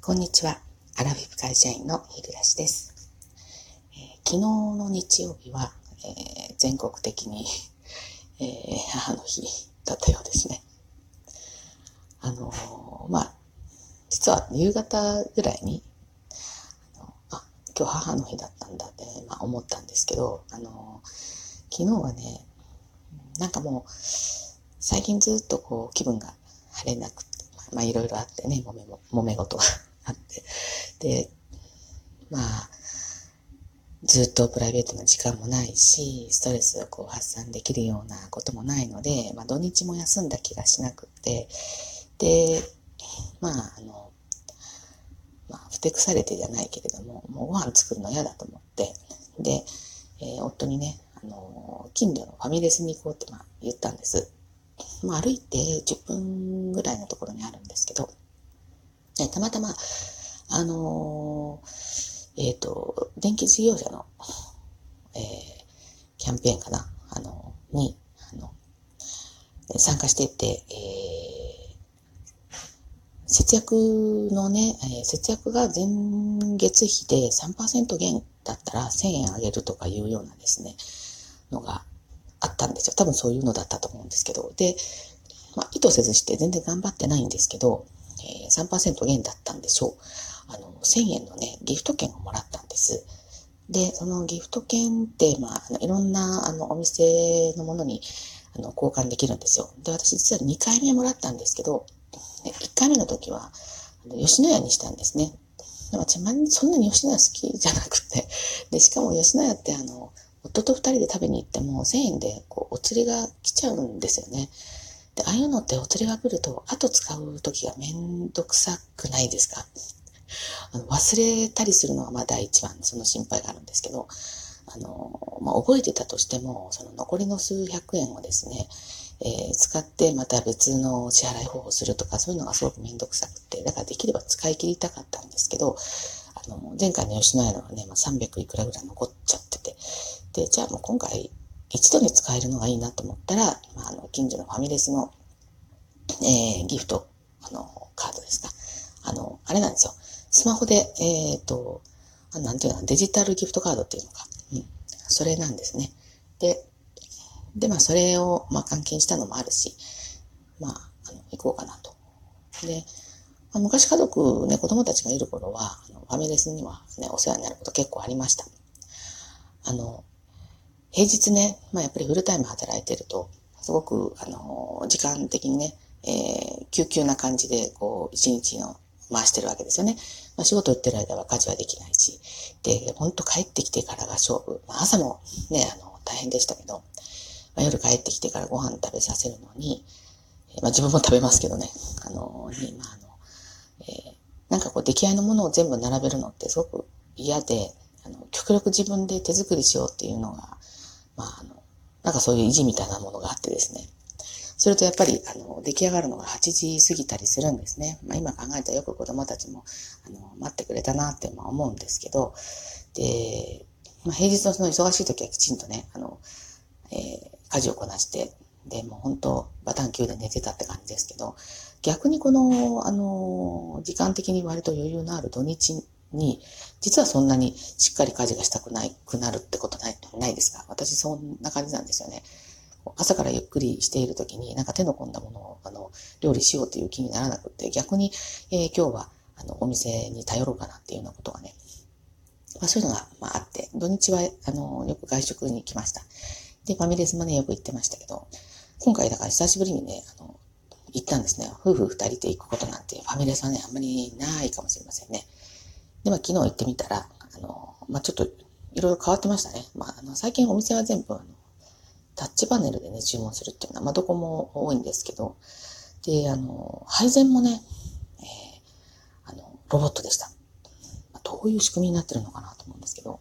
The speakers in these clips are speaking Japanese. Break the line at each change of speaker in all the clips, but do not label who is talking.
こんにちは。アラフィフ会社員の日暮です、えー、昨日の日曜日は、えー、全国的に、えー、母の日だったようですね。あのまあ、実は夕方ぐらいに、あのあ、今日母の日だったんだって、まあ、思ったんですけど、あの昨日はね、なんかもう、最近ずっとこう気分が晴れなくて、まあいろいろあってね、揉めも、揉め事があって。で、まあ、ずっとプライベートな時間もないし、ストレスをこう発散できるようなこともないので、まあ土日も休んだ気がしなくて、で、まあ、あの、まあ、ふてくされてじゃないけれども、もうご飯作るの嫌だと思って、で、えー、夫にね、あの、近所のファミレスに行こうって、まあ、言ったんです。まあ、歩いて10分ぐらいのところにあるんですけど、ね、たまたま、あのー、えっ、ー、と、電気事業者の、えー、キャンペーンかな、あの、に、あの、参加していて、えー、節約のね、えー、節約が前月比で3%減だったら1000円あげるとかいうようなですね、のがあったんですよ。多分そういうのだったと思うんですけど。で、まあ、意図せずして全然頑張ってないんですけど、えー、3%減だったんでしょう。あの、1000円のね、ギフト券をもらったんです。で、そのギフト券って、まあ、いろんな、あの、お店のものに、あの、交換できるんですよ。で、私実は2回目もらったんですけど、1回目の時は、吉野家にしたんですね。でも、ちまにそんなに吉野家好きじゃなくて、で、しかも吉野家ってあの、夫と二人で食べに行っても1000円でこうお釣りが来ちゃうんですよね。で、ああいうのってお釣りが来ると、後使う時がめんどくさくないですか？あの忘れたりするのがまあ第一番その心配があるんですけど、あの、まあ、覚えてたとしても、その残りの数百円をですね、えー、使ってまた別の支払い方法をするとか、そういうのがすごくめんどくさくて、だからできれば使い切りたかったんですけど、あの、前回の吉野家のはね、まあ、300いくらぐらい残っちゃってて、で、じゃあもう今回一度に使えるのがいいなと思ったら、まあ、あの、近所のファミレスの、えー、ギフト、あの、カードですか。あの、あれなんですよ。スマホで、えっ、ー、と、なんていうの、デジタルギフトカードっていうのか。うん。それなんですね。で、で、まあ、それを、まあ、換金したのもあるし、まあ、あの、行こうかなと。で、まあ、昔家族、ね、子供たちがいる頃は、あのファミレスにはね、お世話になること結構ありました。あの、平日ね、まあやっぱりフルタイム働いてると、すごく、あの、時間的にね、えー、急急な感じで、こう、一日の回してるわけですよね。まあ、仕事行ってる間は家事はできないし、で、ほんと帰ってきてからが勝負。まあ、朝もね、あの、大変でしたけど、まあ、夜帰ってきてからご飯食べさせるのに、まあ自分も食べますけどね、あの、に、まあ、あの、えー、なんかこう出来合いのものを全部並べるのってすごく嫌で、あの、極力自分で手作りしようっていうのが、まあ、あの、なんかそういう意地みたいなものがあってですね。それとやっぱり、あの、出来上がるのが8時過ぎたりするんですね。まあ今考えたらよく子供たちも、あの、待ってくれたなって思うんですけど、で、まあ平日のその忙しい時はきちんとね、あの、えー、家事をこなして、で、もう本当バタン級で寝てたって感じですけど、逆にこの、あの、時間的に割と余裕のある土日に、実はそんなにしっかり家事がしたくないくなるってことない、ないですか？私そんな感じなんですよね。朝からゆっくりしている時に、なんか手の込んだものを、あの、料理しようという気にならなくって、逆に、えー、今日は、あの、お店に頼ろうかなっていうようなことがね、まあそういうのが、まああって、土日は、あの、よく外食に行きました。で、ファミレスもね、よく行ってましたけど、今回だから久しぶりにね、あの、行ったんですね。夫婦二人で行くことなんて、ファミレスはね、あんまりないかもしれませんね。で、まあ、昨日行ってみたら、あの、まあ、ちょっと、いろいろ変わってましたね。まあ、あの、最近お店は全部、あの、タッチパネルでね、注文するっていうのは、まあ、どこも多いんですけど、で、あの、配膳もね、えー、あの、ロボットでした。まあ、どういう仕組みになってるのかなと思うんですけど、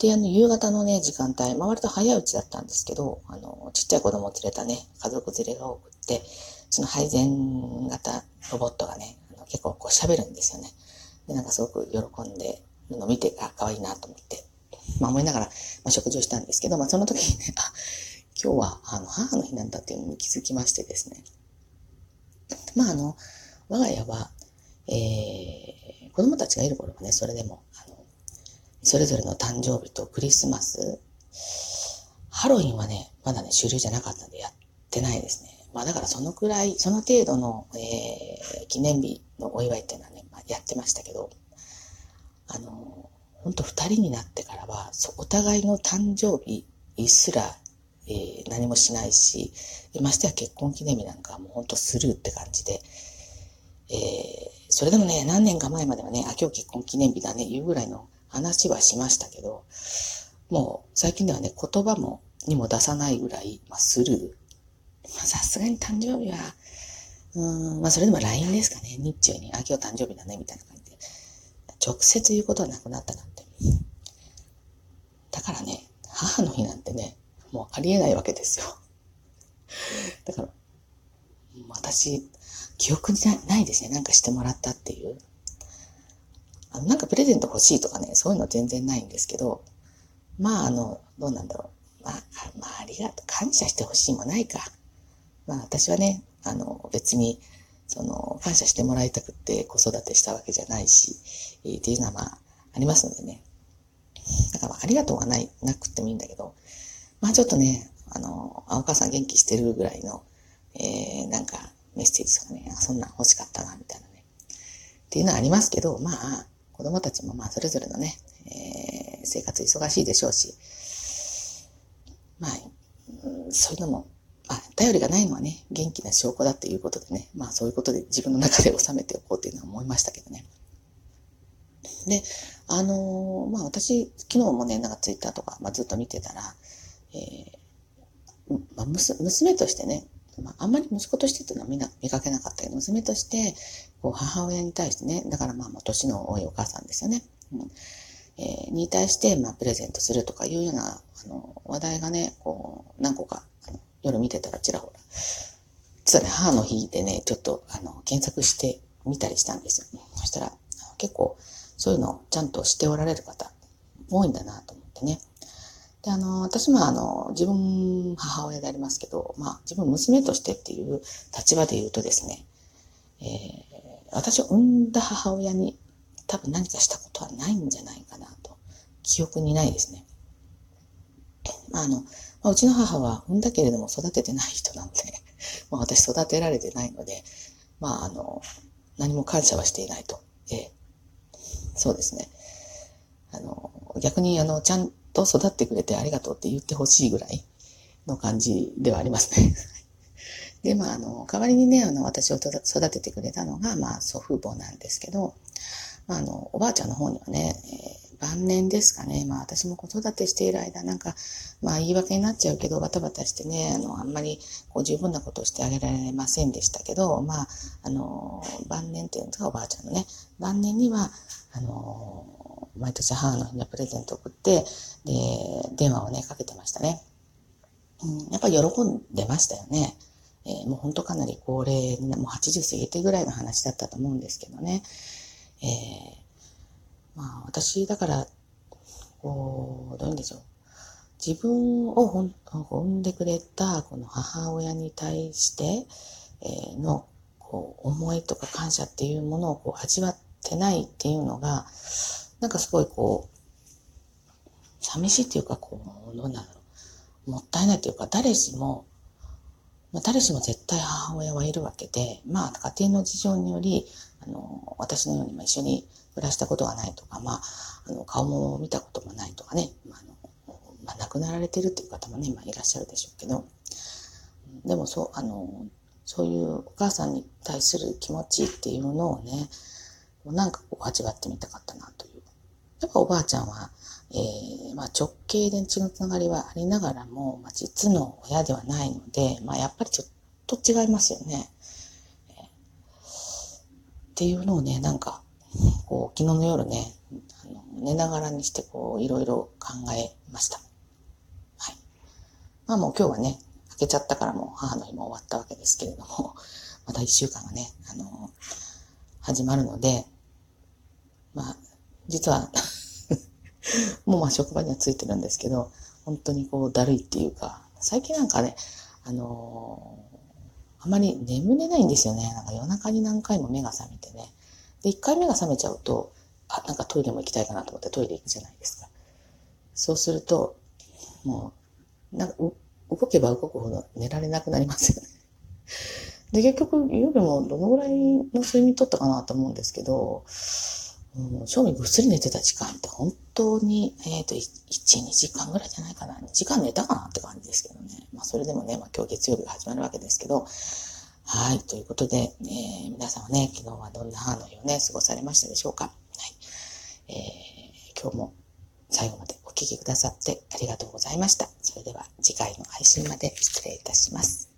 で、あの、夕方のね、時間帯、まあ、割と早いうちだったんですけど、あの、ちっちゃい子供を連れたね、家族連れが多くって、その配膳型ロボットがね、あの結構こう喋るんですよね。で、なんかすごく喜んでるのを見て、あ、可愛いなと思って、まあ思いながら、まあ、食事をしたんですけど、まあその時にね、あ、今日はあの母の日なんだっていうのに気づきましてですね。まああの、我が家は、えー子供たちがいる頃はね、それでも、あの、それぞれの誕生日とクリスマス、ハロウィンはね、まだね、主流じゃなかったんでやってないですね。まあだからそのくらい、その程度の、えー、記念日のお祝いっていうのはね、まあ、やってましたけど、あの、本当二人になってからは、お互いの誕生日すら、えー、何もしないし、ましてや結婚記念日なんかはもう本当スルーって感じで、えー、それでもね、何年か前まではね、あ、今日結婚記念日だね、いうぐらいの話はしましたけど、もう最近ではね、言葉も、にも出さないぐらい、まあ、スルー。すがに誕生日は、うん、まあ、それでも LINE ですかね。日中に、あ、今日誕生日だね、みたいな感じで。直接言うことはなくなったなって。だからね、母の日なんてね、もうありえないわけですよ。だから、私、記憶にないですね。なんかしてもらったっていう。あの、なんかプレゼント欲しいとかね、そういうの全然ないんですけど、まあ、あの、どうなんだろう。まあ、まあ、ありがとう。感謝してほしいもないか。まあ、私はね、あの、別に、その、感謝してもらいたくって子育てしたわけじゃないし、えー、っていうのはまあ、ありますのでね。だから、ありがとうがない、なくてもいいんだけど、まあちょっとね、あの、あ、お母さん元気してるぐらいの、えー、なんか、メッセージとかね、そんなん欲しかったな、みたいなね。っていうのはありますけど、まあ、子供たちもまあそれぞれのね、えー、生活忙しいでしょうし、まあ、そういうのもあ、頼りがないのはね、元気な証拠だっていうことでね、まあそういうことで自分の中で収めておこうっていうのは思いましたけどね。で、あのー、まあ私、昨日もね、なんかツイッターとか、まあ、ずっと見てたら、えー、まあ、娘としてね、まあ、あんまり息子としてっていうのはみんな見かけなかったけど、娘として、こう母親に対してね、だからまあ、年の多いお母さんですよね。うんえ、に対して、まあ、プレゼントするとかいうような、あの、話題がね、こう、何個か夜見てたらちらほら。実はね、母の日でね、ちょっと、あの、検索してみたりしたんですよ。そしたら、結構、そういうのをちゃんとしておられる方、多いんだなと思ってね。で、あの、私もあの、自分、母親でありますけど、まあ、自分娘としてっていう立場で言うとですね、えー、私を産んだ母親に多分何かしたことはないんじゃないかなと、記憶にないですね。まあ、あの、まあ、うちの母は産んだけれども育ててない人なので、まあ、私育てられてないので、まあ、あの、何も感謝はしていないと。ええ、そうですね。あの、逆に、あの、ちゃんと育ってくれてありがとうって言ってほしいぐらいの感じではありますね。で、まあ、あの、代わりにね、あの、私を育ててくれたのが、まあ、祖父母なんですけど、まあ、あの、おばあちゃんの方にはね、えー晩年ですかね。まあ私も子育てしている間、なんか、まあ言い訳になっちゃうけど、バタバタしてね、あの、あんまりこう十分なことをしてあげられませんでしたけど、まあ、あの、晩年っていうんですか、おばあちゃんのね、晩年には、あの、毎年母の日にはプレゼントを送って、で、電話をね、かけてましたね。うん、やっぱり喜んでましたよね。えー、もう本当かなり高齢に、もう80過ぎてぐらいの話だったと思うんですけどね。えーまあ私、だから、こう、どういうんでしょう。自分を産んでくれたこの母親に対して、え、のこう思いとか感謝っていうものをこう味わってないっていうのが、なんかすごいこう、寂しいっていうか、こう、どうなんだろう。もったいないっていうか、誰しも、まあ、誰しも絶対母親はいるわけで、まあ、家庭の事情により、あの、私のように一緒に暮らしたことがないとか、まあ、あの、顔も見たこともないとかね、まあ、あの、まあ、亡くなられてるっていう方もね、まあ、いらっしゃるでしょうけど、でもそう、あの、そういうお母さんに対する気持ちっていうのをね、なんかこう味わってみたかったなという。やっぱおばあちゃんは、えー、まあ直系で血のつながりはありながらも、まあ、実の親ではないので、まあやっぱりちょっと違いますよね。えー、っていうのをね、なんか、こう、昨日の夜ね、あの寝ながらにして、こう、いろいろ考えました。はい。まあもう今日はね、明けちゃったからもう母の日も終わったわけですけれども、また一週間がね、あの、始まるので、まあ、実は もうまあ職場にはついてるんですけど、本当にこうだるいっていうか、最近なんかね、あのー、あまり眠れないんですよね。なんか夜中に何回も目が覚めてね、で、1回目が覚めちゃうと、あ、なんかトイレも行きたいかなと思ってトイレ行くじゃないですか。そうすると、もう、なんか、動けば動くほど寝られなくなりますよね。で、結局、夜もどのぐらいの睡眠とったかなと思うんですけど、うん、正味ぐっすり寝てた時間って本当に、えっ、ー、と、1、2時間ぐらいじゃないかな。2時間寝たかなって感じですけどね。まあ、それでもね、まあ、今日月曜日が始まるわけですけど、はい。ということで、えー、皆さんはね、昨日はどんな母の日をね、過ごされましたでしょうか。はい。えー、今日も最後までお聴きくださってありがとうございました。それでは次回の配信まで失礼いたします。